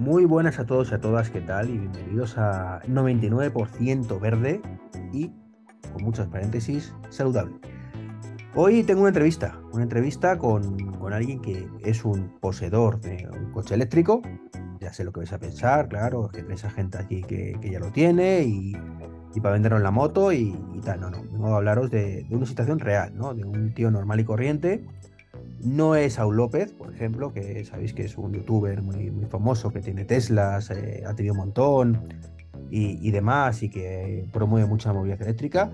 Muy buenas a todos y a todas, ¿qué tal? Y bienvenidos a 99% verde y, con muchos paréntesis, saludable. Hoy tengo una entrevista, una entrevista con, con alguien que es un poseedor de un coche eléctrico. Ya sé lo que vais a pensar, claro, que tenéis a gente aquí que, que ya lo tiene y, y para venderlo en la moto y, y tal. No, no, vengo a hablaros de, de una situación real, ¿no? De un tío normal y corriente no es Saúl López, por ejemplo, que sabéis que es un youtuber muy, muy famoso, que tiene Teslas, eh, ha tenido un montón y, y, demás, y que promueve mucha movilidad eléctrica,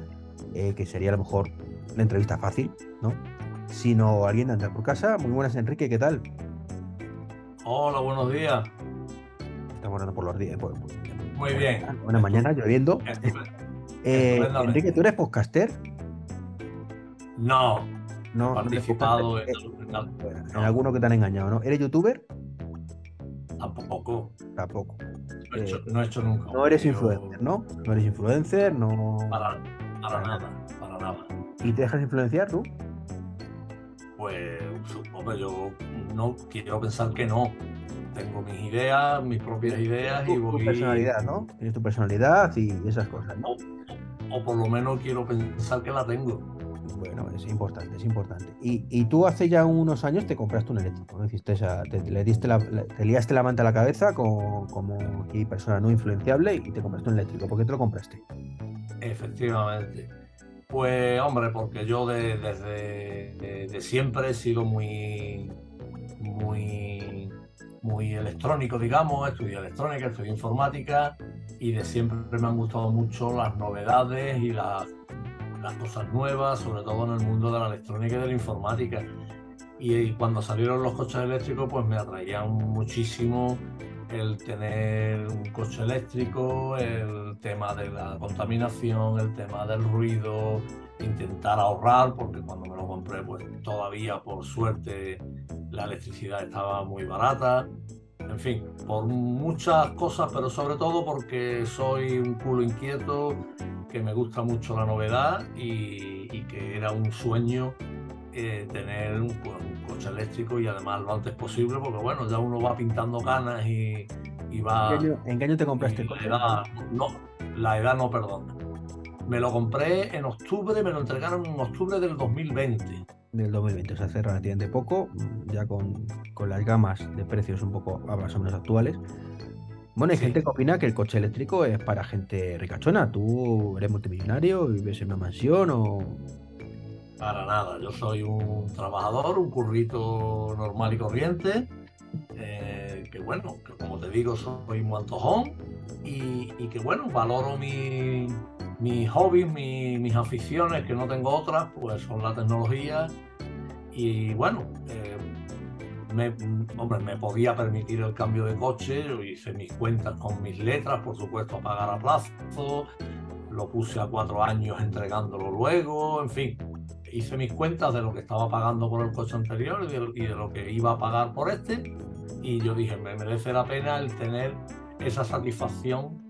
eh, que sería a lo mejor una entrevista fácil, ¿no? Sino alguien de andar por casa. Muy buenas, Enrique, ¿qué tal? Hola, buenos días. Estamos hablando por los días. Por, por, muy bien. Buena mañana, lloviendo. Eh, Enrique, ¿tú eres podcaster? No, no, participado en, en, en, alguno que te han engañado, ¿no? ¿Eres youtuber? Tampoco. Tampoco. No he, hecho, no he hecho nunca. No eres influencer, ¿no? No eres influencer, no. Para, para nada, para nada. ¿Y te dejas influenciar tú? Pues, hombre, yo no quiero pensar que no. Tengo mis ideas, mis propias ideas tu, y voy. Tu personalidad, ¿no? Tienes tu personalidad y esas cosas, ¿no? O, o por lo menos quiero pensar que la tengo. Bueno, es importante, es importante. Y, y, tú hace ya unos años te compraste un eléctrico, ¿no? Hiciste esa, te, le diste la, te liaste la manta a la cabeza como, como persona no influenciable y te compraste un eléctrico. ¿Por qué te lo compraste? Efectivamente. Pues, hombre, porque yo de, desde de, de siempre he sido muy, muy, muy electrónico, digamos. Estudié electrónica, estudié informática y de siempre me han gustado mucho las novedades y las las cosas nuevas, sobre todo en el mundo de la electrónica y de la informática. Y, y, cuando salieron los coches eléctricos, pues me atraían muchísimo el tener un coche eléctrico, el tema de la contaminación, el tema del ruido, intentar ahorrar, porque cuando me lo compré, pues todavía por suerte la electricidad estaba muy barata. En fin, por muchas cosas, pero sobre todo porque soy un culo inquieto, que me gusta mucho la novedad y, y que era un sueño eh, tener un, pues, un, coche eléctrico y además lo antes posible, porque bueno, ya uno va pintando canas y, y va... ¿En qué, año, ¿En qué año te compraste el coche? La edad, no, la edad no perdona. Me lo compré en octubre, me lo entregaron en octubre del 2020 del 2020, o sea, hace relativamente poco, ya con, con, las gamas de precios un poco más o menos actuales. Bueno, hay sí. gente que opina que el coche eléctrico es para gente ricachona. ¿Tú eres multimillonario, vives en una mansión o...? Para nada, yo soy un trabajador, un currito normal y corriente, eh, que bueno, que como te digo, soy un antojón y, y que bueno, valoro mi, mis hobbies, mi, mis aficiones, que no tengo otras, pues son la tecnología. Y bueno, eh, me, hombre, me podía permitir el cambio de coche, hice mis cuentas con mis letras, por supuesto, a pagar a plazo, lo puse a cuatro años entregándolo luego, en fin, hice mis cuentas de lo que estaba pagando por el coche anterior y de, y de lo que iba a pagar por este. Y yo dije, me merece la pena el tener esa satisfacción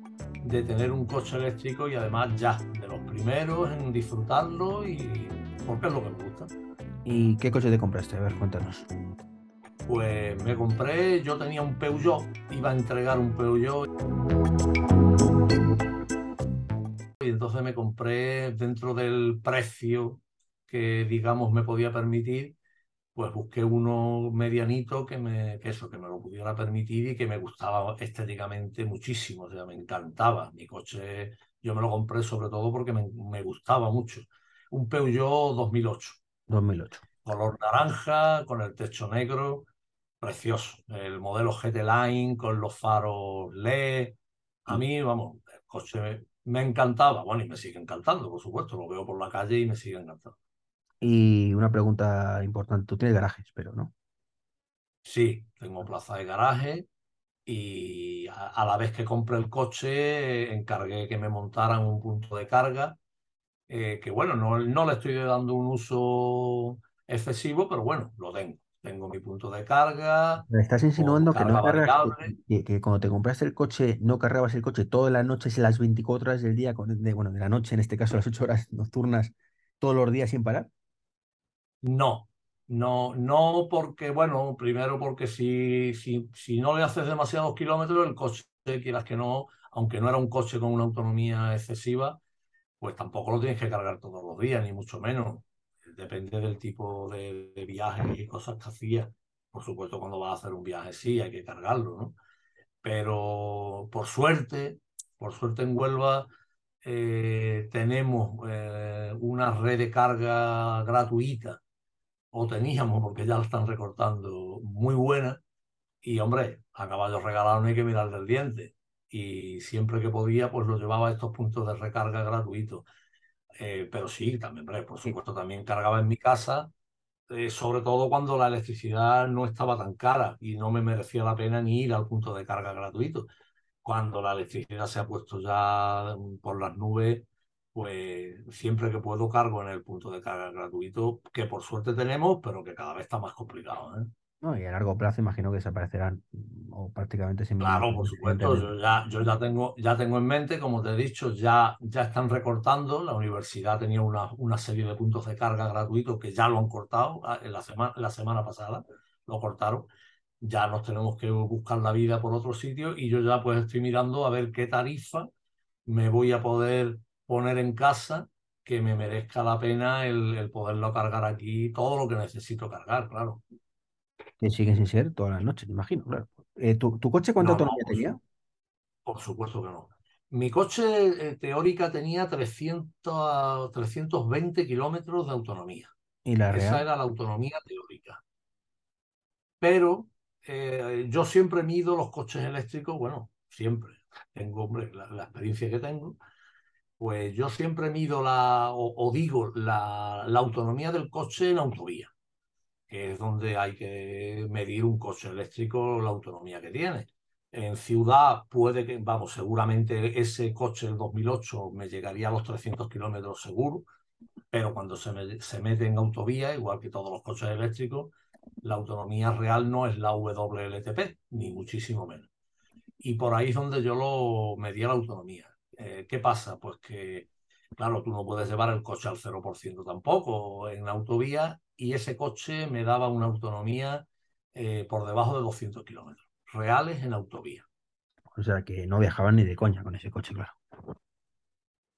de tener un coche eléctrico y además ya, de los primeros en disfrutarlo y porque es lo que me gusta. ¿Y qué coche te compraste? A ver, cuéntanos. Pues me compré, yo tenía un Peugeot, iba a entregar un Peugeot. Y entonces me compré dentro del precio que digamos me podía permitir, pues busqué uno medianito que me eso que me lo pudiera permitir y que me gustaba estéticamente muchísimo, o sea, me encantaba. Mi coche yo me lo compré sobre todo porque me gustaba mucho. Un Peugeot 2008. 2008. Color naranja, con el techo negro, precioso. El modelo GT Line con los faros LED. A mí, vamos, el coche me encantaba. Bueno, y me sigue encantando, por supuesto. Lo veo por la calle y me sigue encantando. Y una pregunta importante, tú tienes garajes, pero ¿no? Sí, tengo plaza de garaje y a, a, la vez que compré el coche encargué que me montaran un punto de carga, eh, que bueno, no, no le estoy dando un uso excesivo, pero bueno, lo tengo. Tengo mi punto de carga. Me estás insinuando que no cargas, que, que, cuando te compraste el coche no cargabas el coche todas las noches, las 24 horas del día, de, bueno, de la noche, en este caso las 8 horas nocturnas, todos los días sin parar. No, No, no porque, bueno, primero porque si, si, si no le haces demasiados kilómetros, el coche, quieras que no, aunque no era un coche con una autonomía excesiva, pues tampoco lo tienes que cargar todos los días, ni mucho menos. Depende del tipo de, de viajes y cosas que hacías. Por supuesto, cuando vas a hacer un viaje sí hay que cargarlo, ¿no? Pero por suerte, por suerte en Huelva eh, tenemos eh, una red de carga gratuita, o teníamos, porque ya la están recortando, muy buena. Y hombre, a caballos regalados no hay que mirar del diente. Y siempre que podía, pues lo llevaba a estos puntos de recarga gratuitos. Eh, pero sí, también, por supuesto, también cargaba en mi casa, sobre todo cuando la electricidad no estaba tan cara y no me merecía la pena ni ir al punto de carga gratuito cuando la electricidad se ha puesto ya por las nubes, pues siempre que puedo cargo en el punto de carga gratuito, que por suerte tenemos, pero que cada vez está más complicado. ¿eh? No, y a largo plazo imagino que desaparecerán o prácticamente sin Claro, por supuesto. Yo ya, yo ya tengo, ya tengo en mente, como te he dicho, ya, ya están recortando. La universidad tenía una, una serie de puntos de carga gratuitos que ya lo han cortado ah, en la, semana, la semana pasada, lo cortaron ya nos tenemos que buscar la vida por otro sitio y yo ya pues estoy mirando a ver qué tarifa me voy a poder poner en casa que me merezca la pena el, poderlo cargar aquí todo lo que necesito cargar, claro. Que sigue sin ser todas las noches, me imagino, claro. Eh, ¿tu, coche cuánta autonomía tenía? Por supuesto que no. Mi coche eh, teórica tenía 300, 320 kilómetros de autonomía. ¿Y la real? Esa era la autonomía teórica. Pero eh, yo siempre mido los coches eléctricos, bueno, siempre, tengo, hombre, la, experiencia que tengo, pues yo siempre mido la, o, digo, la, la, autonomía del coche en autovía, que es donde hay que medir un coche eléctrico, la autonomía que tiene. En ciudad puede que, vamos, seguramente ese coche del 2008 me llegaría a los 300 kilómetros seguro, pero cuando se, se mete en autovía, igual que todos los coches eléctricos, la autonomía real no es la WLTP, ni muchísimo menos. Y por ahí es donde yo lo medía la autonomía. Eh, ¿Qué pasa? Pues que, claro, tú no puedes llevar el coche al 0% tampoco en autovía y ese coche me daba una autonomía eh, por debajo de 200 kilómetros, reales en autovía. O sea que no viajaban ni de coña con ese coche, claro.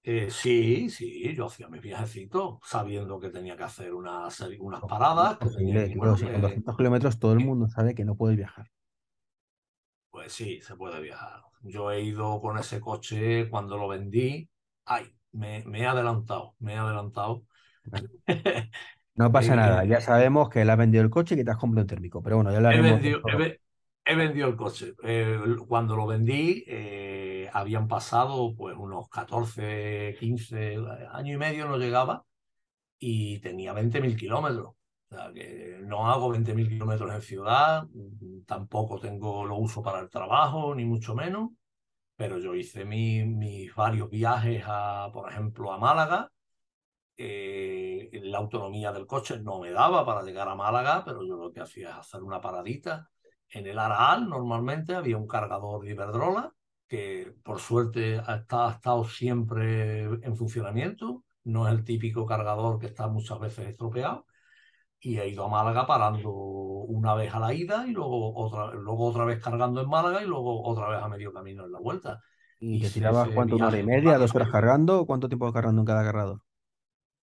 Eh, sí, sí, yo hacía mis viajecitos sabiendo que tenía que hacer unas, unas paradas. con 200 kilómetros todo el mundo sabe que no puede viajar. Pues sí, se puede viajar. Yo he ido con ese coche cuando lo vendí. Ay, me, he adelantado, me he adelantado. No pasa nada, ya sabemos que él ha vendido el coche y que te has comprado un térmico, pero bueno, ya lo haremos. He, vendido, el coche. Eh, cuando lo vendí, eh, habían pasado pues unos 14, 15 años y medio, no llegaba, y tenía 20.000 kilómetros. O sea, que no hago 20.000 kilómetros en ciudad, tampoco tengo lo uso para el trabajo, ni mucho menos, pero yo hice mis varios viajes, a, por ejemplo, a Málaga. Eh, la autonomía del coche no me daba para llegar a Málaga, pero yo lo que hacía es hacer una paradita. En el Araal normalmente había un cargador de Iberdrola que por suerte ha estado, siempre en funcionamiento, no es el típico cargador que está muchas veces estropeado, y he ido a Málaga parando una vez a la ida y luego otra, luego otra vez cargando en Málaga y luego otra vez a medio camino en la vuelta. ¿Y, te tirabas cuánto, una hora y media, dos horas cargando? ¿Cuánto tiempo cargando en cada cargador?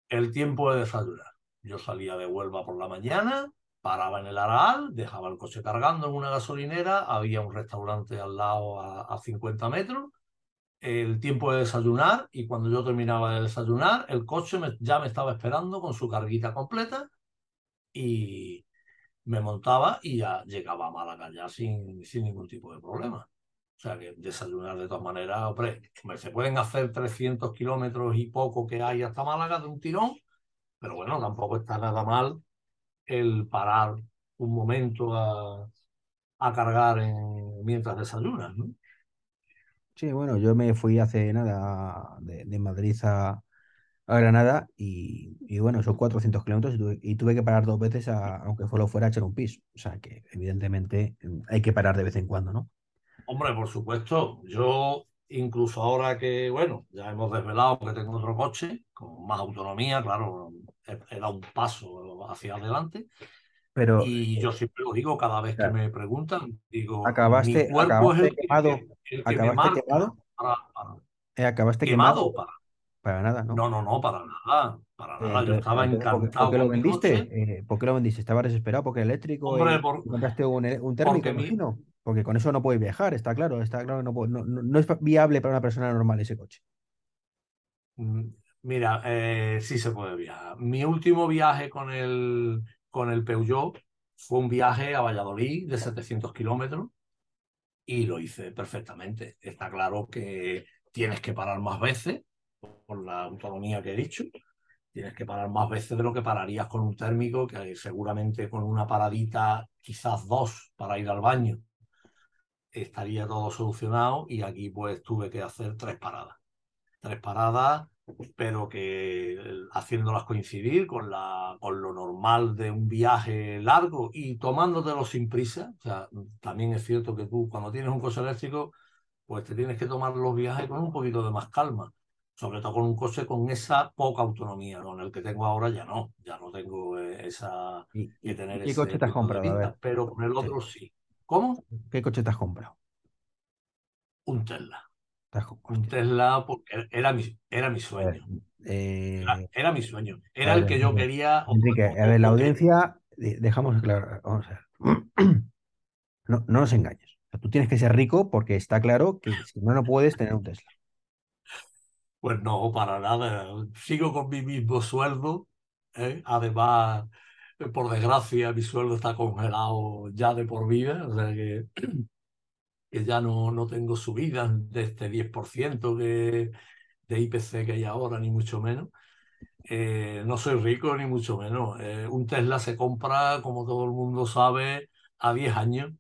El tiempo de desayunar. Yo salía de Huelva por la mañana, paraba en el Araal, dejaba el coche cargando en una gasolinera, había un restaurante al lado a, 50 metros, el tiempo de desayunar y cuando yo terminaba de desayunar, el coche ya me estaba esperando con su carguita completa y me montaba y ya llegaba a Málaga ya sin, sin ningún tipo de problema. O sea que desayunar de todas maneras, se pueden hacer 300 kilómetros y poco que hay hasta Málaga de un tirón, pero bueno, tampoco está nada mal el parar un momento a, cargar mientras desayunas. Sí, bueno, yo me fui hace nada de, Madrid a, Granada y, bueno, son 400 kilómetros y tuve, que parar dos veces, aunque solo fuera a echar un piso. O sea que evidentemente hay que parar de vez en cuando, ¿no? Hombre, por supuesto. Yo, incluso ahora que, bueno, ya hemos desvelado que tengo otro coche con más autonomía, claro, he, dado un paso hacia adelante. Pero, y yo siempre lo digo cada vez que me preguntan, digo, acabaste, mi cuerpo es el quemado, que, acabaste quemado, para, para, eh, acabaste quemado, quemado, para, para nada, ¿no? no, no, no, para nada, para Eh, nada. Yo estaba entonces, ¿por qué- encantado ¿Por qué lo vendiste? Eh, ¿por qué lo vendiste? ¿Estabas desesperado porque era eléctrico Hombre, y por- compraste un, un térmico, mi-? Porque con eso no puedes viajar, está claro, está claro que no, puede- no, no- no es viable para una persona normal ese coche. Mm, Mira, eh, sí se puede viajar. Mi último viaje con el, con el Peugeot fue un viaje a Valladolid de 700 kilómetros y lo hice perfectamente. Está claro que tienes que parar más veces por la autonomía que he dicho. Tienes que parar más veces de lo que pararías con un térmico, que seguramente con una paradita, quizás dos, para ir al baño, estaría todo solucionado y aquí pues tuve que hacer tres paradas. Tres paradas, pero que haciéndolas coincidir con, la, con lo normal de un viaje largo y tomándotelo sin prisa. O sea, también es cierto que tú cuando tienes un coche eléctrico, pues te tienes que tomar los viajes con un poquito de más calma. Sobre todo con un coche con esa poca autonomía, con el que tengo ahora ya no, ya no tengo eh, esa ¿Y, que y- tener qué ese coche te has comprado? Pero con el otro sí. ¿Cómo? ¿qué coche te has comprado? Un Tesla. Te has co- Un Tesla porque era mi, era mi sueño. eh, Era, era mi sueño. Era el que yo quería. Enrique, o- a ver, la audiencia, de- dejamos claro, vamos a ver. No, no nos engañes. O sea, tú tienes que ser rico porque está claro que si no, no puedes tener un Tesla. Pues no, para nada. Sigo con mi mismo sueldo. ¿eh? Además, eh, por desgracia, mi sueldo está congelado ya de por vida. O sea que, que ya no, no tengo subidas de este 10% que, de IPC que hay ahora, ni mucho menos. Eh, no soy rico, ni mucho menos. Eh, un Tesla se compra, como todo el mundo sabe, a 10 años.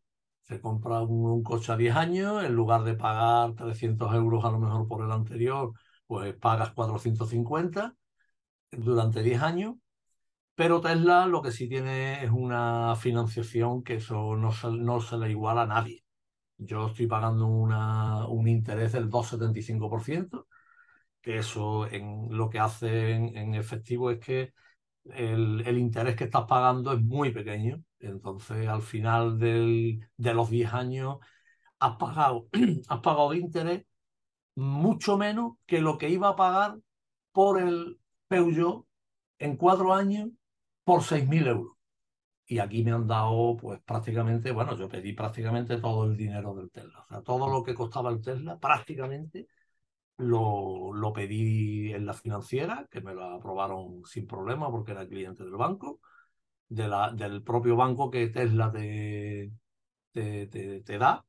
Se compra un, un coche a 10 años, en lugar de pagar 300 euros a lo mejor por el anterior, pues pagas 450 durante 10 años. Pero Tesla lo que sí tiene es una financiación que eso no se, no se le iguala a nadie. Yo estoy pagando una, un interés del 2,75%, que eso en, lo que hace en, efectivo es que el, el interés que estás pagando es muy pequeño. Entonces, al final del- de los 10 años, has pagado, has pagado interés mucho menos que lo que iba a pagar por el Peugeot en cuatro años por 6.000 euros. Y aquí me han dado, pues prácticamente, bueno, yo pedí prácticamente todo el dinero del Tesla. O sea, todo lo que costaba el Tesla, prácticamente lo, lo pedí en la financiera, que me lo aprobaron sin problema porque era cliente del banco, de la, del propio banco que Tesla te, te, te, te da.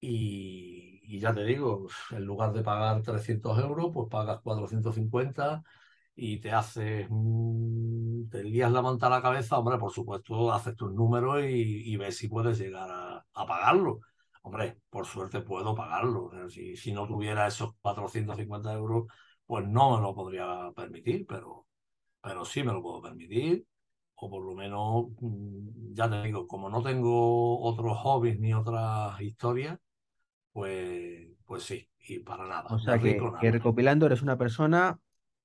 Y, y ya te digo, en lugar de pagar 300 euros, pues pagas 450 y te haces, te lías la manta a la cabeza, hombre, por supuesto, haces tus números y, y ves si puedes llegar a, a pagarlo. Hombre, por suerte puedo pagarlo. Si, si no tuviera esos 450 euros, pues no me lo podría permitir, pero, pero sí me lo puedo permitir. O por lo menos, mm, ya te digo, como no tengo otros hobbies ni otras historias, pues, pues sí, y para nada. O sea que, rico que nada. recopilando, eres una persona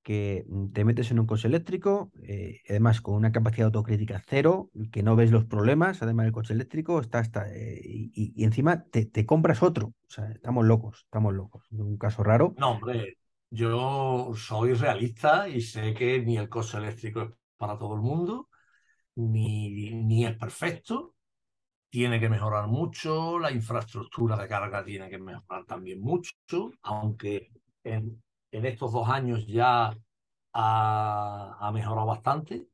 que mm, te metes en un coche eléctrico, eh, además con una capacidad autocrítica cero, que no ves los problemas, además del coche eléctrico, está, está, eh, y, encima te, te compras otro. O sea, estamos locos, estamos locos. Un caso raro. No, hombre, yo soy realista y sé que ni el coche eléctrico es para todo el mundo, ni, ni es perfecto. Tiene que mejorar mucho, la infraestructura de carga tiene que mejorar también mucho, aunque en, en estos dos años ya ha, mejorado bastante,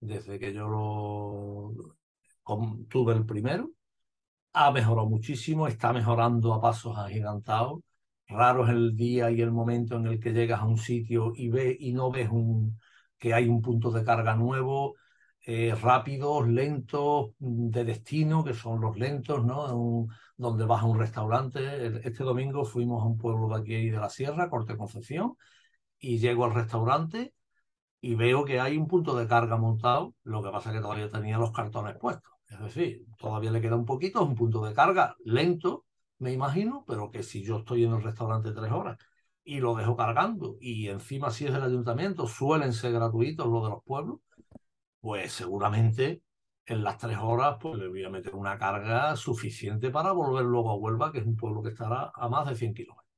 desde que yo lo tuve el primero ha mejorado muchísimo, está mejorando a pasos agigantados. Raro es el día y el momento en el que llegas a un sitio y ves y no ves un, que hay un punto de carga nuevo, eh, rápidos, lentos, de destino, que son los lentos, ¿no? Donde vas a un restaurante. Este domingo fuimos a un pueblo de aquí de la Sierra, Corte Concepción, y llego al restaurante y veo que hay un punto de carga montado, lo que pasa es que todavía tenía los cartones puestos. Es decir, todavía le queda un poquito, es un punto de carga lento, me imagino, pero que si yo estoy en el restaurante tres horas y lo dejo cargando, y encima si es del ayuntamiento, suelen ser gratuitos los de los pueblos, pues seguramente en las tres horas pues le voy a meter una carga suficiente para volver luego a Huelva, que es un pueblo que estará a más de 100 kilómetros.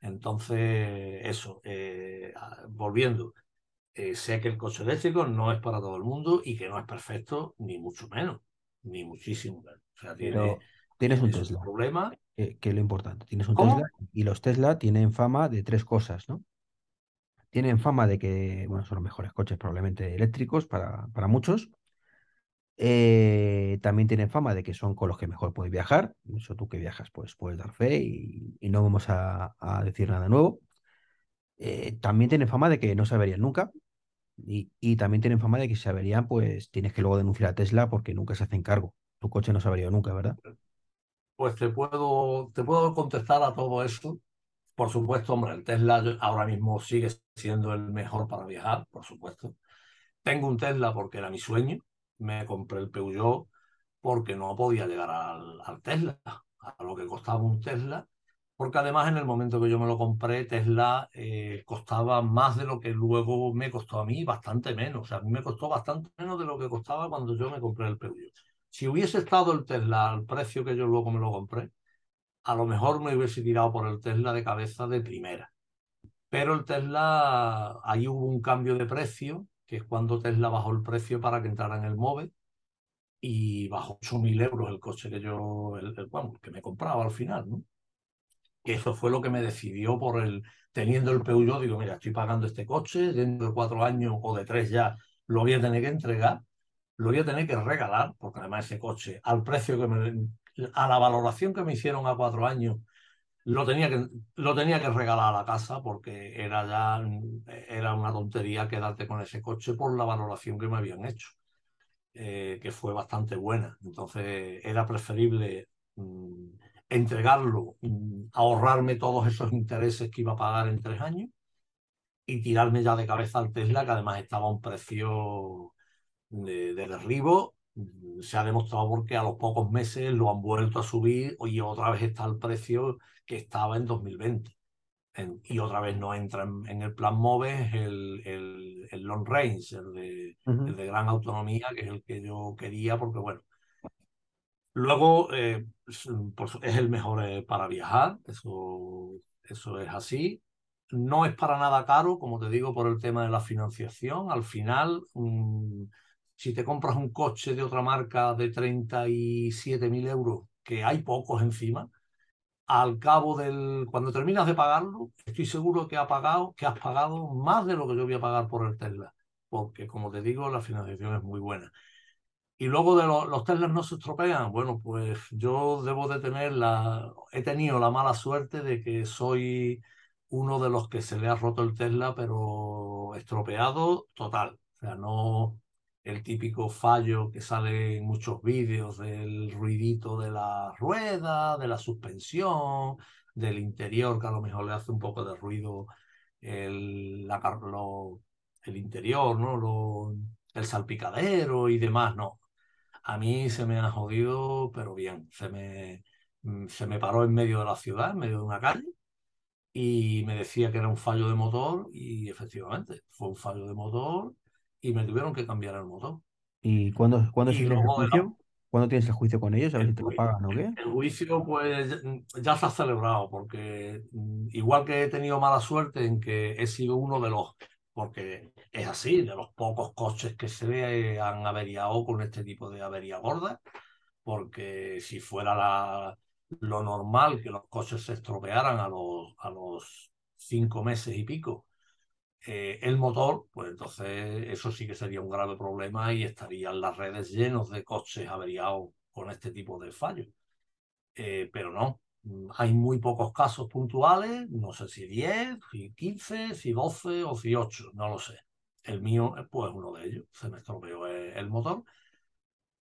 Entonces, eso, eh, volviendo, eh, sé que el coche eléctrico no es para todo el mundo y que no es perfecto, ni mucho menos, ni muchísimo menos. O sea, tiene, tienes un Tesla. problema. Que, es lo importante. Tienes un Tesla y los Tesla tienen fama de tres cosas, ¿no? Tienen fama de que, bueno, son los mejores coches probablemente eléctricos para, para muchos. Eh, también tienen fama de que son con los que mejor puedes viajar. Eso tú que viajas, pues puedes dar fe y, no vamos a, decir nada nuevo. Eh, también tienen fama de que no se averían nunca. Y, también tienen fama de que si se averían, pues tienes que luego denunciar a Tesla porque nunca se hacen cargo. Tu coche no se avería nunca, ¿verdad? Pues te puedo, te puedo contestar a todo eso. Por supuesto, hombre, el Tesla ahora mismo sigue siendo el mejor para viajar, por supuesto. Tengo un Tesla porque era mi sueño me compré el Peugeot porque no podía llegar al, Tesla, a lo que costaba un Tesla, porque además en el momento que yo me lo compré, Tesla eh, costaba más de lo que luego me costó a mí, bastante menos. O sea, a mí me costó bastante menos de lo que costaba cuando yo me compré el Peugeot. Si hubiese estado el Tesla al precio que yo luego me lo compré, a lo mejor me hubiese tirado por el Tesla de cabeza de primera. Pero el Tesla, ahí hubo un cambio de precio que es cuando Tesla bajó el precio para que entrara en el MOVE y bajó 8.000 euros el coche que yo, el, que me compraba al final. Que eso fue lo que me decidió por el, teniendo el Peugeot, digo, mira, estoy pagando este coche, dentro de cuatro años o de tres ya lo voy a tener que entregar, lo voy a tener que regalar, porque además ese coche, al precio que me, a la valoración que me hicieron a cuatro años, lo tenía que, lo tenía que regalar a la casa porque era ya era una tontería quedarte con ese coche por la valoración que me habían hecho, eh, que fue bastante buena. Entonces era preferible mm, entregarlo, mm, ahorrarme todos esos intereses que iba a pagar en tres años y tirarme ya de cabeza al Tesla, que además estaba a un precio de derribo Mm, se ha demostrado porque a los pocos meses lo han vuelto a subir y otra vez está el precio que estaba en 2020. y otra vez no entra en, el plan MOVE el, el, long range, el de, el de, gran autonomía, que es el que yo quería, porque bueno. Luego eh, es el mejor eh, para viajar, eso, eso es así. No es para nada caro, como te digo, por el tema de la financiación. Al final, si te compras un coche de otra marca de 37.000 euros, que hay pocos encima, al cabo del, cuando terminas de pagarlo, estoy seguro que, ha pagado, que has pagado más de lo que yo voy a pagar por el Tesla, porque como te digo, la financiación es muy buena. Y luego de los Teslas no se estropean. Bueno, pues yo debo de tener la, he tenido la mala suerte de que soy uno de los que se le ha roto el Tesla, pero estropeado total. O sea, no, el típico fallo que sale en muchos vídeos del ruidito de la rueda, de la suspensión, del interior, que a lo mejor le hace un poco de ruido el, la, el interior, ¿no? el salpicadero y demás, no. A mí se me ha jodido, pero bien, se me, mm, se me paró en medio de la ciudad, en medio de una calle, y me decía que era un fallo de motor, y efectivamente, fue un fallo de motor y me tuvieron que cambiar el motor. ¿Y cuándo, cuándo tienes el juicio? ¿Cuándo tienes el juicio con ellos? A ver si te lo pagan o qué. El juicio, pues ya se ha celebrado, porque mm, igual que he tenido mala suerte en que he sido uno de los, porque es así, de los pocos coches que se han averiado con este tipo de avería gorda, porque si fuera la, lo normal que los coches se estropearan a los, a los cinco meses y pico, eh, el motor, pues entonces eso sí que sería un grave problema y estarían las redes llenos de coches averiados con este tipo de fallos. Eh, pero no, hay muy pocos casos puntuales, no sé si 10, si 15, si 12 o si 8, no lo sé. El mío, pues uno de ellos, se me estropeó el motor.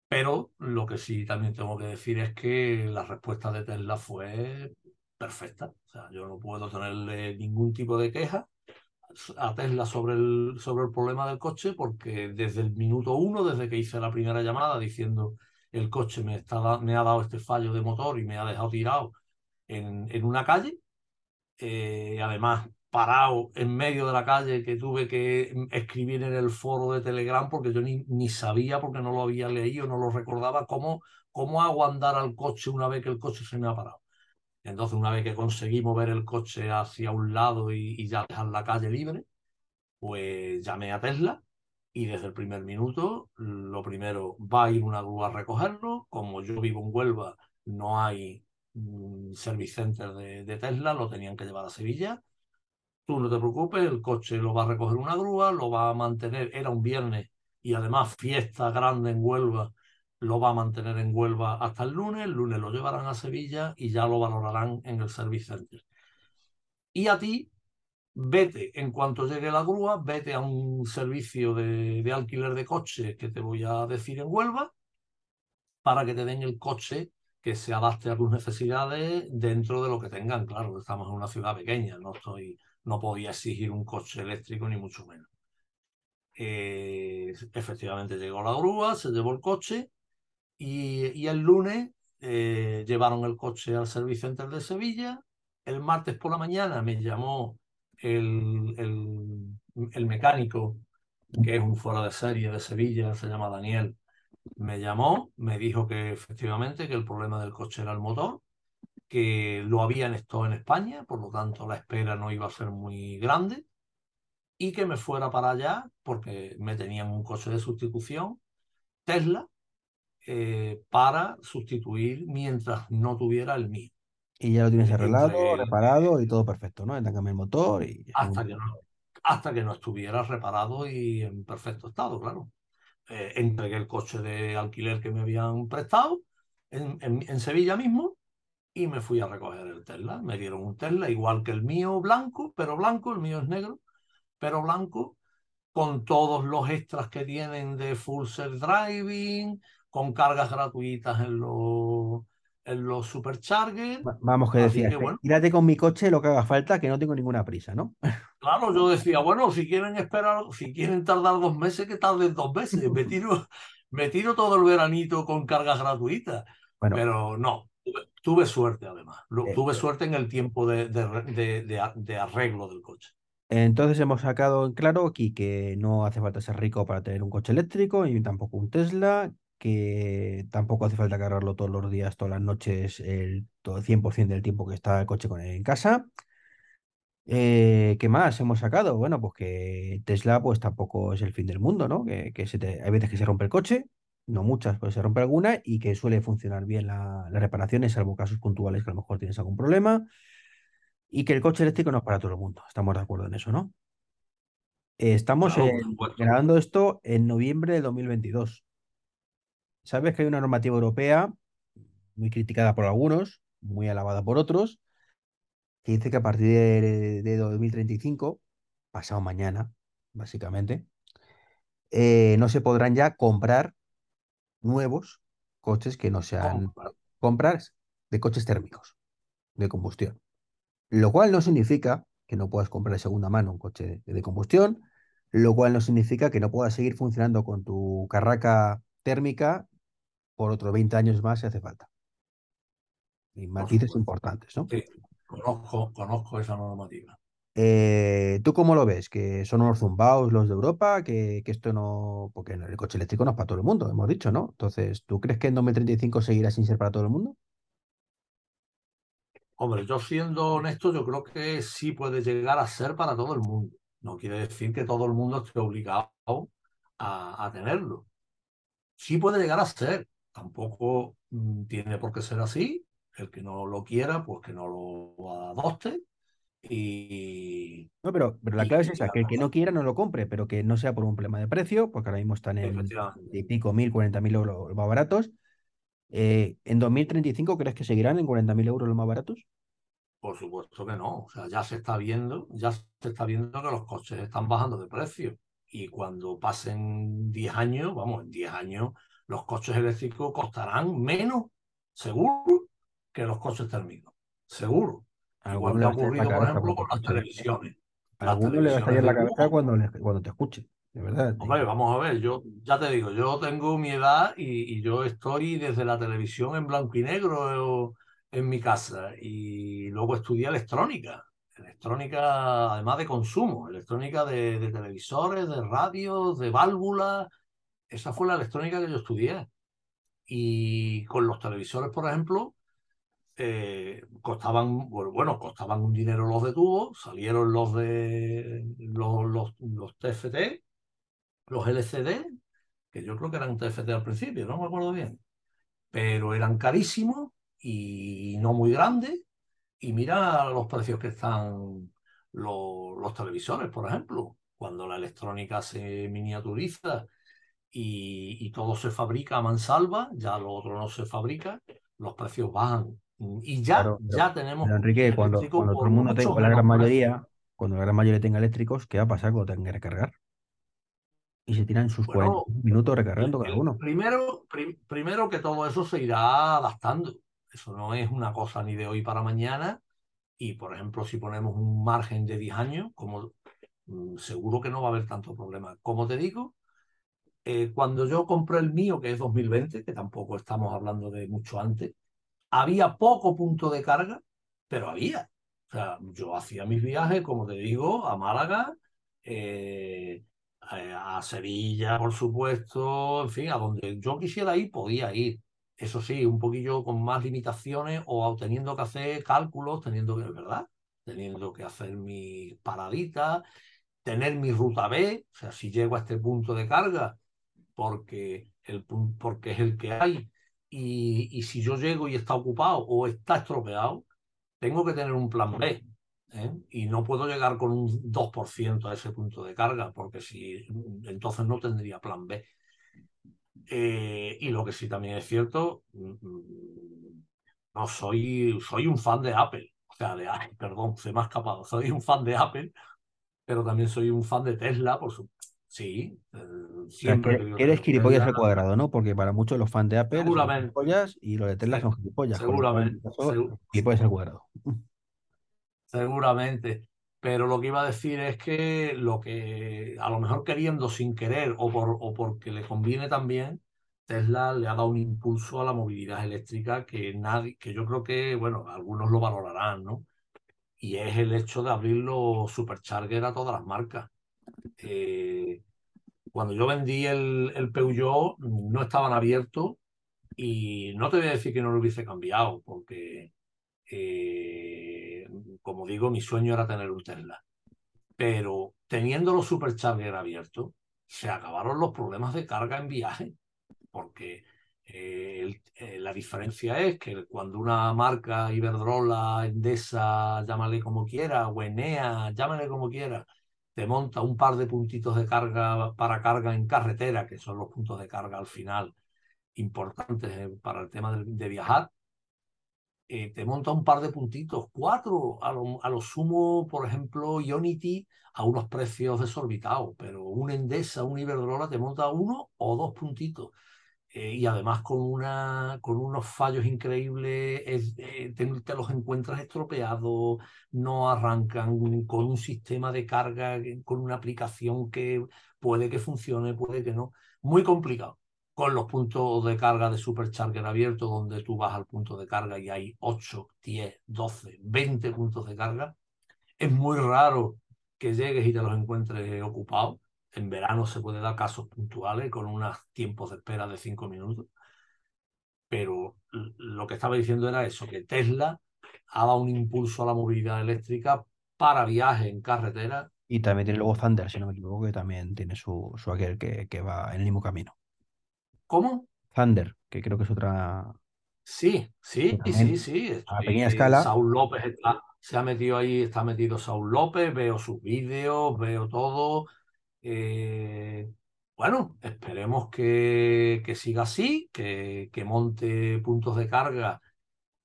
Pero lo que sí también tengo que decir es que la respuesta de Tesla fue perfecta. O sea, yo no puedo tenerle ningún tipo de queja a Tesla sobre el, sobre el problema del coche porque desde el minuto uno, desde que hice la primera llamada diciendo el coche me, está, me ha dado este fallo de motor y me ha dejado tirado en, en una calle, eh, además parado en medio de la calle que tuve que escribir en el foro de Telegram porque yo ni, ni sabía, porque no lo había leído, no lo recordaba, cómo, cómo hago andar al coche una vez que el coche se me ha parado. Entonces, una vez que conseguí mover el coche hacia un lado y, y ya dejar la calle libre, pues llamé a Tesla y desde el primer minuto, lo primero, va a ir una grúa a recogerlo. Como yo vivo en Huelva, no hay mm, service center de, de, Tesla, lo tenían que llevar a Sevilla. Tú no te preocupes, el coche lo va a recoger una grúa, lo va a mantener, era un viernes y además fiesta grande en Huelva, lo va a mantener en Huelva hasta el lunes, el lunes lo llevarán a Sevilla y ya lo valorarán en el service center. Y a ti vete, en cuanto llegue la grúa, vete a un servicio de, alquiler de coche que te voy a decir en Huelva para que te den el coche que se adapte a tus necesidades dentro de lo que tengan. Claro, estamos en una ciudad pequeña, no, estoy, no podía exigir un coche eléctrico ni mucho menos. Eh, efectivamente llegó la grúa, se llevó el coche y, el lunes eh, llevaron el coche al Service Center de Sevilla. El martes por la mañana me llamó el, el, el, mecánico, que es un fuera de serie de Sevilla, se llama Daniel, me llamó, me dijo que efectivamente que el problema del coche era el motor, que lo habían estado en España, por lo tanto la espera no iba a ser muy grande, y que me fuera para allá porque me tenían un coche de sustitución, Tesla, eh, para sustituir mientras no tuviera el mío. Y ya lo tienes arreglado, Entre... reparado y todo perfecto, ¿no? Te cambié el motor y... Hasta que, no, hasta que no estuviera reparado y en perfecto estado, claro. Eh, entregué el coche de alquiler que me habían prestado en, en, en, Sevilla mismo y me fui a recoger el Tesla. Me dieron un Tesla igual que el mío blanco, pero blanco, el mío es negro, pero blanco, con todos los extras que tienen de full self driving, con cargas gratuitas en los en los superchargers. Vamos, que decía, bueno, tírate con mi coche lo que haga falta, que no tengo ninguna prisa, ¿no? Claro, yo decía, bueno, si quieren esperar, si quieren tardar dos meses, que tarden dos meses. Me tiro, me tiro todo el veranito con cargas gratuitas. Bueno, Pero no, tuve, tuve suerte además. Eh, tuve suerte en el tiempo de, de, de, de, arreglo del coche. Entonces hemos sacado en claro aquí que no hace falta ser rico para tener un coche eléctrico y tampoco un Tesla, que tampoco hace falta cargarlo todos los días, todas las noches, el, todo el 100% del tiempo que está el coche con él en casa. Eh, ¿Qué más hemos sacado? Bueno, pues que Tesla pues tampoco es el fin del mundo, ¿no? Que, que se te, hay veces que se rompe el coche, no muchas, pues se rompe alguna y que suele funcionar bien la, las reparaciones, salvo casos puntuales que a lo mejor tienes algún problema. Y que el coche eléctrico no es para todo el mundo. Estamos de acuerdo en eso, ¿no? Estamos claro, grabando esto en noviembre de 2022. Sabes que hay una normativa europea muy criticada por algunos, muy alabada por otros, que dice que a partir de, de 2035, pasado mañana, básicamente, eh, no se podrán ya comprar nuevos coches que no sean oh. comprar de coches térmicos, de combustión. Lo cual no significa que no puedas comprar de segunda mano un coche de, de combustión, lo cual no significa que no puedas seguir funcionando con tu carraca térmica por otros 20 años más si hace falta. Y matices importantes, ¿no? Sí, conozco, conozco esa normativa. Eh, ¿Tú cómo lo ves? ¿Que son unos zumbaos los de Europa? ¿Que, que, esto no...? Porque el coche eléctrico no es para todo el mundo, hemos dicho, ¿no? Entonces, ¿tú crees que en 2035 seguirá sin ser para todo el mundo? Hombre, yo siendo honesto, yo creo que sí puede llegar a ser para todo el mundo. No quiere decir que todo el mundo esté obligado a, a tenerlo. Sí puede llegar a ser, tampoco mm, tiene por qué ser así. El que no lo quiera, pues que no lo adopte. Y. No, pero, pero la clave es esa: que el que no quiera no lo compre, pero que no sea por un problema de precio, porque ahora mismo están en y pico mil, cuarenta mil euros más baratos. Eh, ¿En 2035 crees que seguirán en 40.000 euros los más baratos? Por supuesto que no. O sea, ya se está viendo, ya se está viendo que los coches están bajando de precio. Y cuando pasen 10 años, vamos, en 10 años los coches eléctricos costarán menos, seguro, que los coches térmicos. Seguro. Igual que ha ocurrido, por ejemplo, con las televisiones. A alguno le va a salir la cabeza cuando, cuando te escuche, de verdad. Hombre, vamos a ver, yo ya te digo, yo tengo mi edad y, y yo estoy desde la televisión en blanco y negro en mi casa y luego estudié electrónica. electrónica, además de consumo, electrónica de, de televisores, de radios, de válvulas. Esa fue la electrónica que yo estudié. Y con los televisores, por ejemplo, eh, costaban, bueno, costaban un dinero los de tubo, salieron los de los, TFT, los LCD, que yo creo que eran TFT al principio, no me acuerdo bien, pero eran carísimos y no muy grandes. Y mira los precios que están los televisores, por ejemplo, cuando la electrónica se miniaturiza y, y, todo se fabrica a mansalva, ya lo otro no se fabrica, los precios bajan. Y ya, Claro, pero, ya tenemos pero Enrique, cuando, cuando todo el mundo tenga, la gran mayoría, cuando la gran mayoría tenga eléctricos, ¿qué va a pasar cuando tengan que recargar? Y se tiran sus Bueno, 40 minutos el, recargando cada uno. primero, prim- primero que todo eso se irá adaptando. Eso no es una cosa ni de hoy para mañana. Y, por ejemplo, si ponemos un margen de 10 años, como mm, seguro que no va a haber tanto problema. Como te digo, eh, cuando yo compré el mío, que es 2020, que tampoco estamos hablando de mucho antes, había poco punto de carga, pero había. O sea, yo hacía mis viajes, como te digo, a Málaga, eh, a, Sevilla, por supuesto, en fin, a donde yo quisiera ir, podía ir. Eso sí, un poquillo con más limitaciones o teniendo que hacer cálculos, teniendo que, ¿verdad? Teniendo que hacer mis paraditas, tener mi ruta B, o sea, si llego a este punto de carga, porque, el, porque es el que hay, y, y si yo llego y está ocupado o está estropeado, tengo que tener un plan B. ¿eh? Y no puedo llegar con un 2% a ese punto de carga, porque si entonces no tendría plan B. Eh, y lo que sí también es cierto, mm, mm, no soy, soy un fan de Apple. O sea, de, ay, perdón, se me ha escapado. Soy un fan de Apple, pero también soy un fan de Tesla, por su... Sí, eh, O sea, siempre que, eres gilipollas al cuadrado, ¿no? Porque para muchos los fans de Apple son Seguramente, gilipollas y los de Tesla son gilipollas, seguramente, caso, segu- gilipollas al cuadrado. Seguramente, pero lo que iba a decir es que lo que a lo mejor queriendo sin querer o, por, o porque le conviene también, Tesla le ha dado un impulso a la movilidad eléctrica que nadie, que yo creo que, bueno, algunos lo valorarán, ¿no? Y es el hecho de abrir los superchargers a todas las marcas. Eh, cuando yo vendí el, el Peugeot, no estaban abiertos y no te voy a decir que no lo hubiese cambiado, porque eh, como digo, mi sueño era tener un Tesla. Pero teniendo los superchargers abiertos, se acabaron los problemas de carga en viaje, porque eh, el- eh, la diferencia es que cuando una marca, Iberdrola, Endesa, llámale como quiera, o Enea, llámale como quiera, te monta un par de puntitos de carga para carga en carretera, que son los puntos de carga al final importantes eh, para el tema de, viajar, eh, te monta un par de puntitos, cuatro, a lo, a lo sumo, por ejemplo, Ionity a unos precios desorbitados, pero un Endesa, un Iberdrola te monta uno o dos puntitos. Eh, y además con, una, con unos fallos increíbles, es- eh, te, te los encuentras estropeados, no arrancan con un sistema de carga, que- con una aplicación que puede que funcione, puede que no. Muy complicado con los puntos de carga de Supercharger abiertos, donde tú vas al punto de carga y hay 8, 10, 12, 20 puntos de carga. Es muy raro que llegues y te los encuentres ocupados. En verano se puede dar casos puntuales con unos tiempos de espera de 5 minutos. Pero lo que estaba diciendo era eso, que Tesla ha dado un impulso a la movilidad eléctrica para viajes en carretera. Y también tiene luego Thunder, si no me equivoco, que también tiene su, su aquel que, que va en el mismo camino. ¿Cómo? Thunder, que creo que es otra, Sí, sí, sí, sí. a pequeña Estoy, escala. Saúl López está, se ha metido ahí, está metido Saúl López, veo sus vídeos, veo todo. Eh, bueno, esperemos que, siga así, que, monte puntos de carga,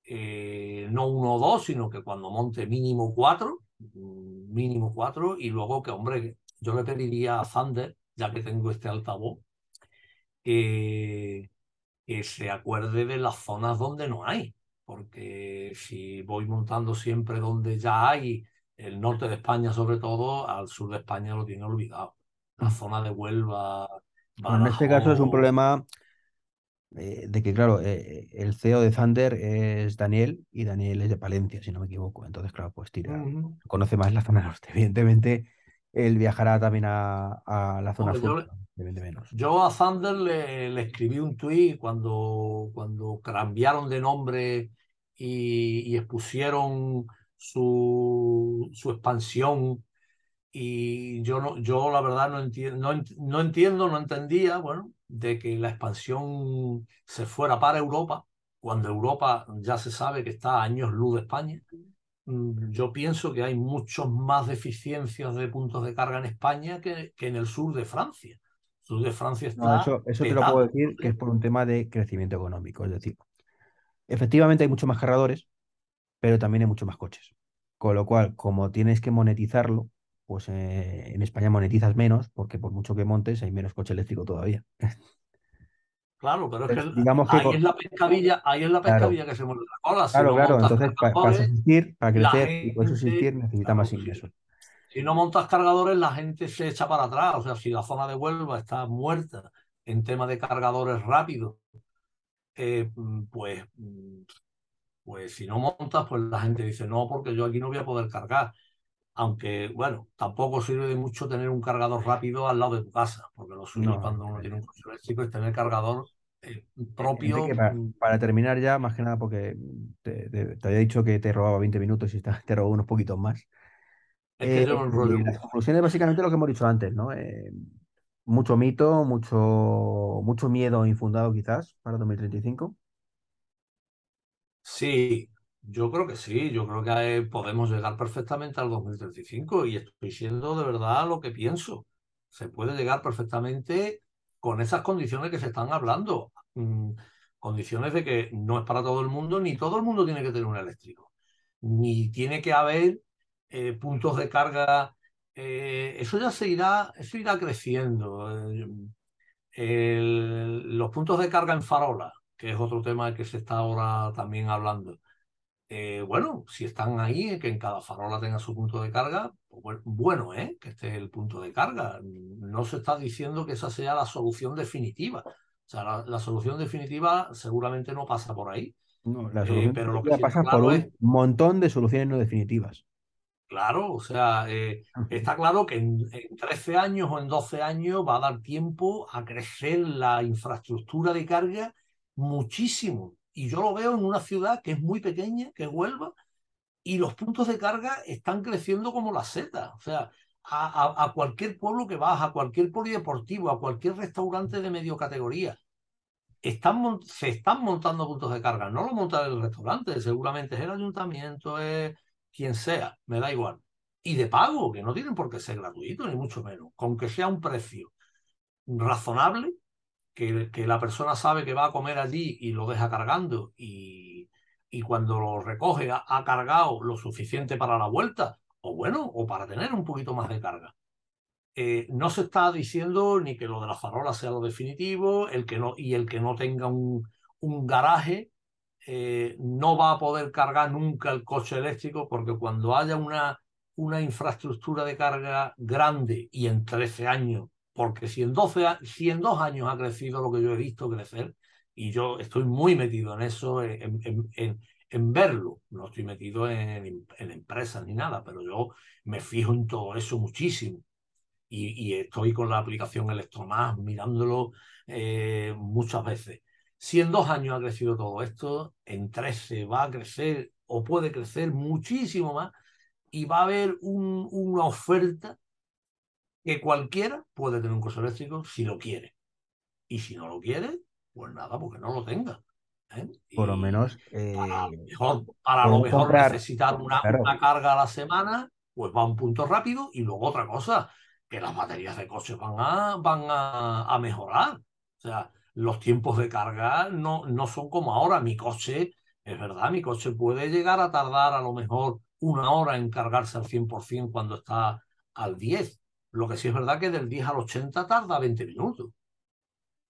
eh, no uno o dos, sino que cuando monte mínimo cuatro, mm, mínimo cuatro, y luego que, hombre, yo le pediría a Thunder, ya que tengo este altavoz, que se acuerde de las zonas donde no hay, porque si voy montando siempre donde ya hay, el norte de España sobre todo, al sur de España lo tiene olvidado. La zona de Huelva, Bueno, en este caso es un problema eh, de que, claro, eh, el CEO de Thunder es Daniel y Daniel es de Palencia, si no me equivoco. Entonces, claro, pues tira, conoce más la zona norte. Evidentemente, él viajará también a, la zona sur. Yo, menos. yo a Thunder le, escribí un tuit cuando, cuando cambiaron de nombre y, expusieron su, su expansión y yo no, yo la verdad no entiendo, no, no, entiendo, no entendía, bueno, de que la expansión se fuera para Europa, cuando Europa ya se sabe que está a años luz de España. Mm, yo pienso que hay muchos más deficiencias de puntos de carga en España que, que en el sur de Francia. El sur de Francia está. eso, eso te lo puedo decir que es por un tema de crecimiento económico. Es decir, efectivamente hay muchos más cargadores, pero también hay muchos más coches. Con lo cual, como tienes que monetizarlo, pues eh, en España monetizas menos, porque por mucho que montes hay menos coche eléctrico todavía. Claro, pero es que, digamos que ahí, es la pescadilla, ahí es la pescadilla que se mueve la cola. claro, claro, entonces para, existir, para crecer y puedes existir necesita más ingresos. Si no montas cargadores, la gente se echa para atrás. O sea, si la zona de Huelva está muerta en tema de cargadores rápidos, eh, pues, pues si no montas, pues la gente dice, no, porque yo aquí no voy a poder cargar aunque bueno, tampoco sirve de mucho tener un cargador rápido al lado de tu casa, porque lo suyo cuando uno tiene un coche eléctrico es tener cargador eh, propio. Mm, para, terminar ya, más que nada, porque te, había dicho que te robaba 20 minutos y te robaba unos poquitos más. Es que eh. Las conclusiones básicamente lo que hemos dicho antes, ¿no? Eh, mucho mito, mucho, mucho miedo infundado quizás para 2035. Sí, yo creo que sí, yo creo que podemos llegar perfectamente al 2035 y estoy siendo de verdad lo que pienso. Se puede llegar perfectamente con esas condiciones que se están hablando. Mm, condiciones de que no es para todo el mundo, ni todo el mundo tiene que tener un eléctrico, ni tiene que haber eh, puntos de carga. Eh, eso ya se irá, eso irá creciendo. los puntos de carga en farola, que es otro tema que se está ahora también hablando eh, bueno, si están ahí, que en cada farola tenga su punto de carga, pues bueno, ¿eh? que esté el punto de carga. No se está diciendo que esa sea la solución definitiva. O sea, la, solución definitiva seguramente no pasa por ahí. No, la eh, solución pero lo que pasa por un montón de soluciones no definitivas. Claro, o sea, está claro que en, en, 13 años o en 12 años va a dar tiempo a crecer la infraestructura de carga muchísimo. Y yo lo veo en una ciudad que es muy pequeña, que es Huelva, y los puntos de carga están creciendo como la seta. O sea, a, cualquier pueblo que vas, a cualquier polideportivo, a cualquier restaurante de medio categoría, están, se están montando puntos de carga. No lo monta el restaurante, seguramente es el ayuntamiento, es quien sea, me da igual. Y de pago, que no tienen por qué ser gratuitos, ni mucho menos. Con que sea un precio razonable, que, la persona sabe que va a comer allí y lo deja cargando y, y cuando lo recoge ha, cargado lo suficiente para la vuelta o bueno, o para tener un poquito más de carga. Eh, no se está diciendo ni que lo de la farola sea lo definitivo, el que no, y el que no tenga un, un garaje eh, no va a poder cargar nunca el coche eléctrico porque cuando haya una, una infraestructura de carga grande y en 13 años porque si en, 12, si en dos años ha crecido lo que yo he visto crecer, y yo estoy muy metido en eso, en, en, en, verlo, no estoy metido en, empresas ni nada, pero yo me fijo en todo eso muchísimo. Y, y estoy con la aplicación Electromas mirándolo eh, muchas veces. Si en dos años ha crecido todo esto, en 13 va a crecer o puede crecer muchísimo más y va a haber un, una oferta que cualquiera puede tener un coche eléctrico si lo quiere. Y si no lo quiere, pues nada, porque no lo tenga. ¿eh? Por lo menos. para, eh, mejor, para lo mejor necesitar una, carga a la semana, pues va a un punto rápido. Y luego otra cosa, que las baterías de coche van a, van a, mejorar. O sea, los tiempos de carga no, no son como ahora. Mi coche, es verdad, mi coche puede llegar a tardar a lo mejor una hora en cargarse al 100% cuando está al 10 lo que sí es verdad que del 10 al 80 tarda 20 minutos.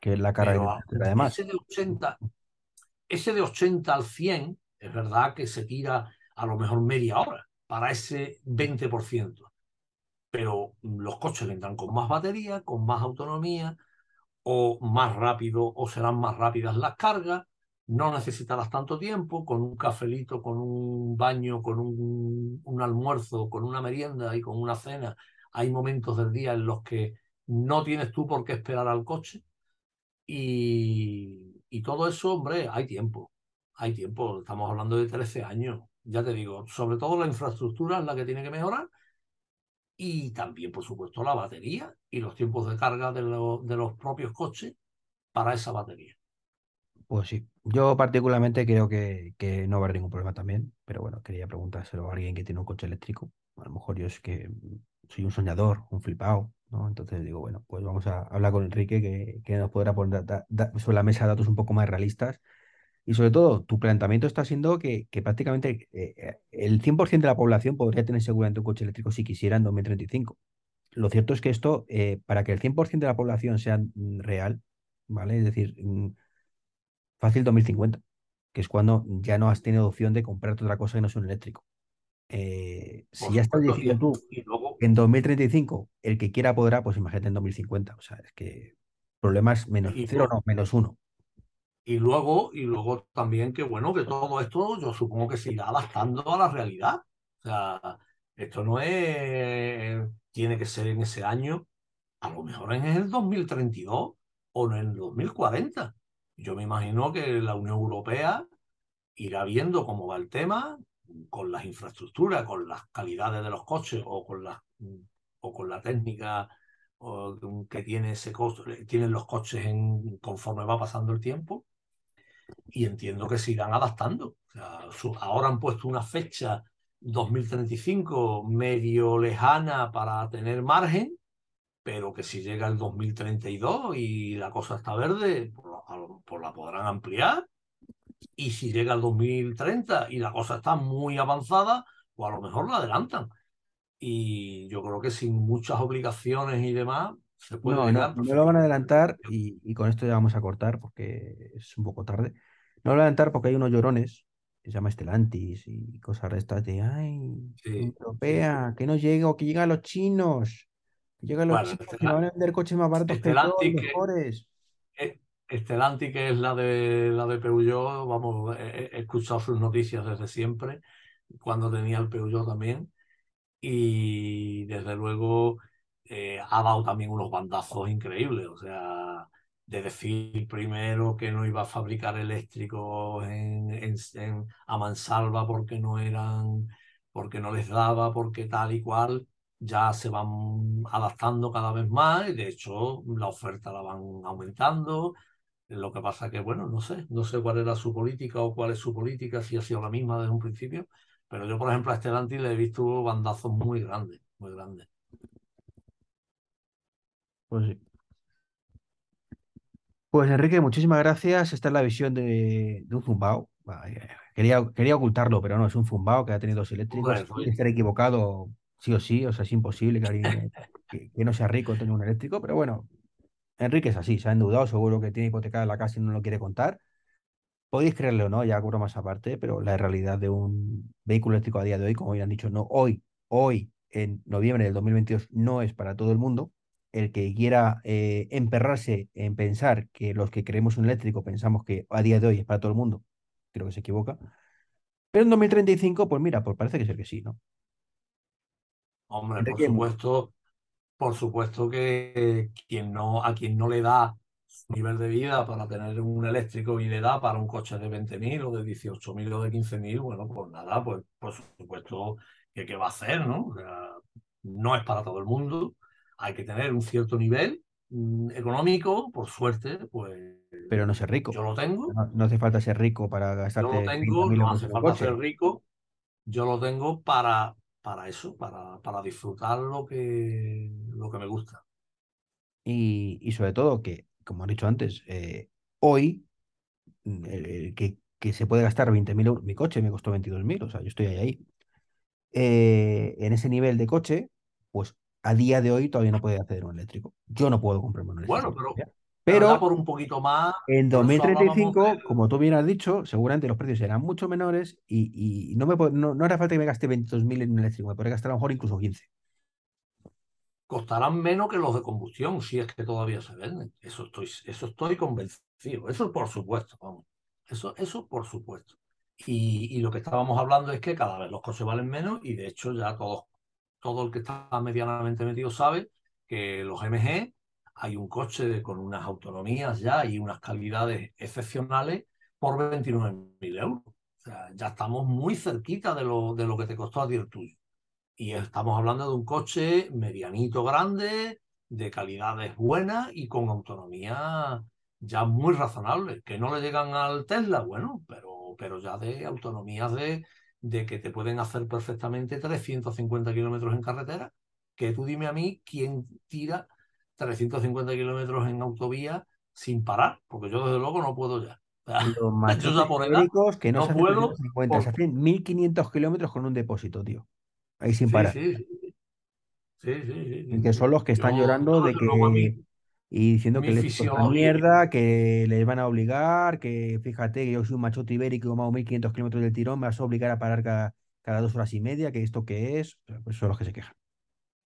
Que es la carga además. Ese de, 80, ese de 80 al 100 es verdad que se tira a lo mejor media hora para ese 20%. Pero los coches vendrán con más batería, con más autonomía, o más rápido o serán más rápidas las cargas, no necesitarás tanto tiempo, con un cafelito, con un baño, con un, un almuerzo, con una merienda y con una cena. Hay momentos del día en los que no tienes tú por qué esperar al coche. Y, y todo eso, hombre, hay tiempo. Hay tiempo. Estamos hablando de 13 años. Ya te digo, sobre todo la infraestructura es la que tiene que mejorar. Y también, por supuesto, la batería y los tiempos de carga de, lo- de los propios coches para esa batería. Pues sí, yo particularmente creo que, que no va a haber ningún problema también, pero bueno, quería preguntárselo a alguien que tiene un coche eléctrico. A lo mejor yo es que soy un soñador, un flipado, ¿no? Entonces digo, bueno, pues vamos a hablar con Enrique que, que nos podrá poner da- da- sobre la mesa datos un poco más realistas. Y sobre todo, tu planteamiento está siendo que, que prácticamente eh, eh, el 100% de la población podría tener seguramente un coche eléctrico si quisiera en 2035. Lo cierto es que esto, eh, para que el 100% de la población sea mm, real, ¿vale? Es decir, mm, fácil 2050, que es cuando ya no has tenido opción de comprarte otra cosa que no sea un eléctrico. Eh, si ya estás diciendo tú y luego, en 2035 el que quiera podrá, pues imagínate en 2050. O sea, es que problemas menos y, cero, no, menos uno. y luego, y luego también que bueno, que todo esto yo supongo que se irá adaptando a la realidad. O sea, esto no es, tiene que ser en ese año, a lo mejor en el 2032 o en el 2040. Yo me imagino que la Unión Europea irá viendo cómo va el tema con las infraestructuras, con las calidades de los coches o con la, o con la técnica que tiene ese coche, tienen los coches en, conforme va pasando el tiempo y entiendo que se irán adaptando. Ahora han puesto una fecha 2035 medio lejana para tener margen, pero que si llega el 2032 y la cosa está verde, pues la podrán ampliar. Y si llega el 2030 y la cosa está muy avanzada, pues a lo mejor la adelantan. Y yo creo que sin muchas obligaciones y demás, se puede No, no, no lo van a adelantar y, y con esto ya vamos a cortar porque es un poco tarde. No lo van a adelantar porque hay unos llorones, que se llama Stellantis y cosas de estas de, ay, Sí, sí. Europea, que no llega o que llegan los chinos, que llegan los Bueno, chinos que van a vender coches más baratos que yo y Stellantis, que, Stellantis, que es la de, la de Peugeot, vamos, he, he escuchado sus noticias desde siempre, cuando tenía el Peugeot también. y desde luego eh, ha dado también unos bandazos increíbles. O sea, de decir primero que no iba a fabricar eléctricos en, en- en- a mansalva porque no eran, porque no les daba, porque tal y cual, ya se van adaptando cada vez más y de hecho la oferta la van aumentando. Lo que pasa que, bueno, no sé, no sé cuál era su política o cuál es su política, si ha sido la misma desde un principio, pero yo, por ejemplo, a Stellantis le he visto bandazos muy grandes, muy grandes. Pues sí. Pues Enrique, muchísimas gracias. Esta es la visión de, de un zumbao. Quería, quería ocultarlo, pero no, es un zumbao que ha tenido dos eléctricos. Puede estar equivocado sí o sí, o sea, es imposible que alguien que, que no sea rico tenga un eléctrico, pero bueno, Enrique es así, se ha endeudado, seguro que tiene hipotecada la casa y no lo quiere contar. Podéis creerlo o no, ya cobro más aparte, pero la realidad de un vehículo eléctrico a día de hoy, como bien han dicho, no, hoy, hoy, en noviembre del 2022, no es para todo el mundo. El que quiera eh, emperrarse en pensar que los que creemos un eléctrico pensamos que a día de hoy es para todo el mundo, creo que se equivoca. Pero en 2035, pues mira, pues parece que ser que sí, ¿no? hombre, por supuesto, por supuesto que quien no, a quien no le da su nivel de vida para tener un eléctrico y le da para un coche de 20.000 o de 18.000 o de 15.000, bueno, pues nada, pues por supuesto que qué va a hacer, ¿no? O sea, no es para todo el mundo, hay que tener un cierto nivel mm, económico, por suerte, pues pero no ser rico. yo lo tengo, No, no hace falta ser rico para yo lo gastarte tengo, 30.000 no hace falta ser rico, yo lo tengo para, para eso, para, para disfrutar lo que, lo que me gusta. Y, y sobre todo que, como han dicho antes, eh, hoy mm, el- el que, que se puede gastar 20.000 euros, mi coche me costó 22.000, o sea, yo estoy ahí, ahí. Eh, en ese nivel de coche, pues a día de hoy todavía no puede acceder a un eléctrico. Yo no puedo comprarme un eléctrico. Bueno, pero. Pero por un poquito más, en por eso hablábamos 2035, de, como tú bien has dicho, seguramente los precios serán mucho menores y, y no, me, no, no hará falta que me gaste 22.000 en un eléctrico, me podré gastar a lo mejor incluso 15. costarán menos que los de combustión, si es que todavía se venden. Eso estoy, eso estoy convencido. Eso por supuesto, vamos. Eso, eso por supuesto. Y, lo que estábamos hablando es que cada vez los coches valen menos y de hecho ya todo, todo el que está medianamente metido sabe que los MG hay un coche con unas autonomías ya y unas calidades excepcionales por 29.000 euros. O sea, ya estamos muy cerquita de lo, de lo que te costó a ti el tuyo. Y estamos hablando de un coche medianito grande, de calidades buenas y con autonomía ya muy razonable. Que no le llegan al Tesla, bueno, pero, pero ya de autonomías de, de que te pueden hacer perfectamente 350 kilómetros en carretera. Que tú dime a mí quién tira 350 kilómetros en autovía sin parar, porque yo desde luego no puedo ya. Los por que no, puedo. 1500 kilómetros con un depósito, tío. Ahí sin parar. Sí, sí, sí. que son los que están llorando de que. Y diciendo que les una mierda, que les van a obligar, que fíjate que yo soy un machote ibérico que hago 1500 kilómetros del tirón, me vas a obligar a parar cada, dos horas y media, que esto qué es, pues son los que se quejan.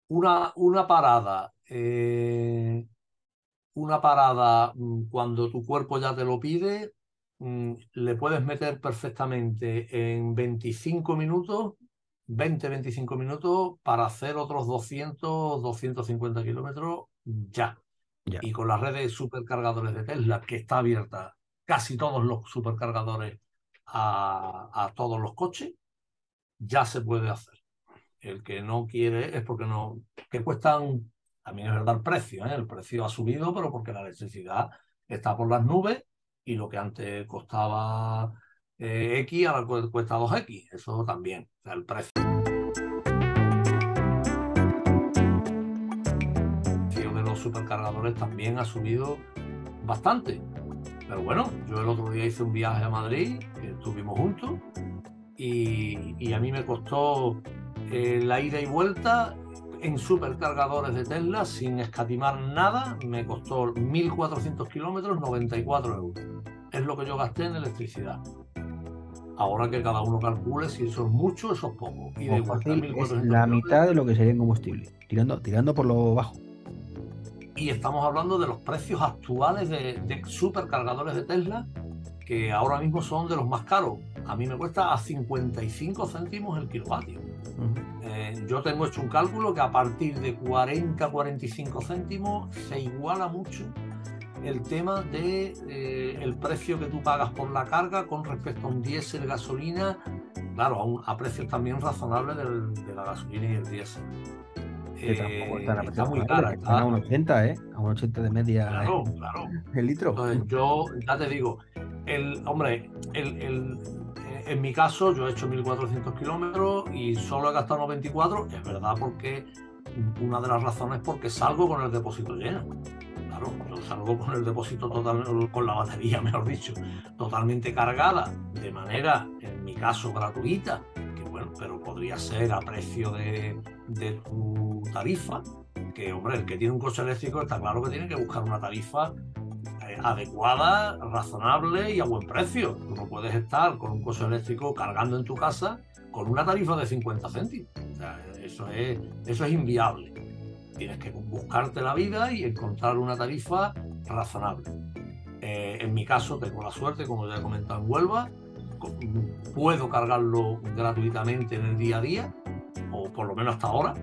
Una, una parada, eh, una parada mm, cuando tu cuerpo ya te lo pide, mm, le puedes meter perfectamente en 25 minutos 20, 25 minutos para hacer otros 200, 250 kilómetros ya. Y con la red de supercargadores de Tesla, que está abierta casi todos los supercargadores a, a todos los coches, ya se puede hacer. El que no quiere es porque no, que cuestan, también es verdad el precio, ¿eh? el precio ha subido, pero porque la electricidad está por las nubes y lo que antes costaba eh, X ahora cuesta 2X, eso también, o sea, el precio de los supercargadores también ha subido bastante. Pero bueno, yo el otro día hice un viaje a Madrid, estuvimos juntos, y, a mí me costó eh, la ida y vuelta en supercargadores de Tesla sin escatimar nada, me costó 1.400 kilómetros, 94 euros. Es lo que yo gasté en electricidad. Ahora que cada uno calcule si eso es mucho o eso es poco. Y de es la mitad de lo que sería en combustible, tirando, tirando por lo bajo. Y estamos hablando de los precios actuales de, supercargadores de Tesla, que ahora mismo son de los más caros. A mí me cuesta a 55 céntimos el kilovatio. Eh, yo tengo hecho un cálculo que a partir de 40-45 céntimos se iguala mucho el tema de eh, el precio que tú pagas por la carga con respecto a un diésel gasolina, claro, a, precios también razonables de la gasolina y el diésel. Eh, está muy cara. Está a un 80, ¿eh? A un 80 de media. Claro, claro. El litro. Entonces, yo ya te digo, el hombre, el, el, en mi caso, yo he hecho 1400 kilómetros y solo he gastado 94. Es verdad, porque una de las razones es porque salgo con el depósito lleno claro, yo salgo con el depósito total, con la batería, mejor dicho, totalmente cargada, de manera, en mi caso, gratuita, que bueno, pero podría ser a precio de, tu tarifa, que hombre, el que tiene un coche eléctrico está claro que tiene que buscar una tarifa eh, adecuada, razonable y a buen precio. Tú no puedes estar con un coche eléctrico cargando en tu casa con una tarifa de 50 céntimos. eso es, eso es inviable tienes que buscarte la vida y encontrar una tarifa razonable. Eh, en mi caso tengo la suerte, como ya he comentado en Huelva, puedo cargarlo gratuitamente en el día a día, o por lo menos hasta ahora,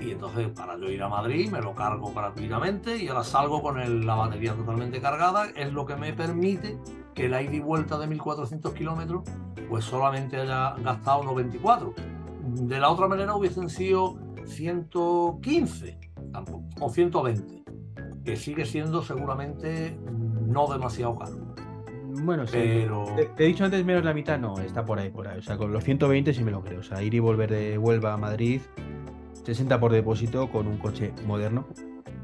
y entonces para yo ir a Madrid me lo cargo gratuitamente y ahora salgo con la batería totalmente cargada, es lo que me permite que la ida y vuelta de 1400 kilómetros pues solamente haya gastado 94. De la otra manera hubiesen sido 115 o 120, que sigue siendo seguramente no demasiado caro. Bueno, sí. Pero... Te, he dicho antes menos la mitad, no, está por ahí, por ahí. O sea, con los 120 sí me lo creo. O sea, ir y volver de Huelva a Madrid, 60 por depósito con un coche moderno.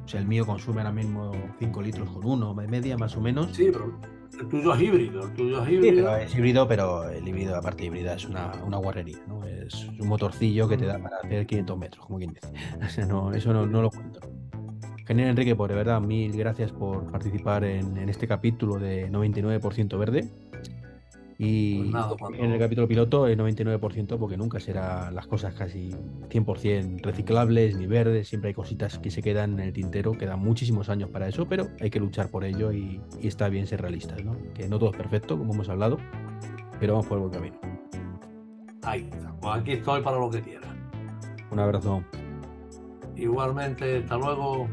O sea, el mío consume ahora mismo 5 litros con uno, media más o menos. Sí, pero el tuyo es híbrido, el tuyo es híbrido. es híbrido, pero el híbrido, aparte híbrida, es una, una guarrería, ¿no? Es un motorcillo que te da para hacer 500 metros, como quien dice. eso no, lo cuento. Genial, Enrique, por de verdad, mil gracias por participar en, este capítulo de 99% verde. Y Pues cuando... en el capítulo piloto el 99% porque nunca será las cosas casi 100% reciclables ni verdes, siempre hay cositas que se quedan en el tintero, quedan muchísimos años para eso, pero hay que luchar por ello y, y está bien ser realistas, ¿no? Que no todo es perfecto, como hemos hablado, pero vamos por el buen camino. Ahí está, pues aquí estoy para lo que quieras. Un abrazo. Igualmente, hasta luego.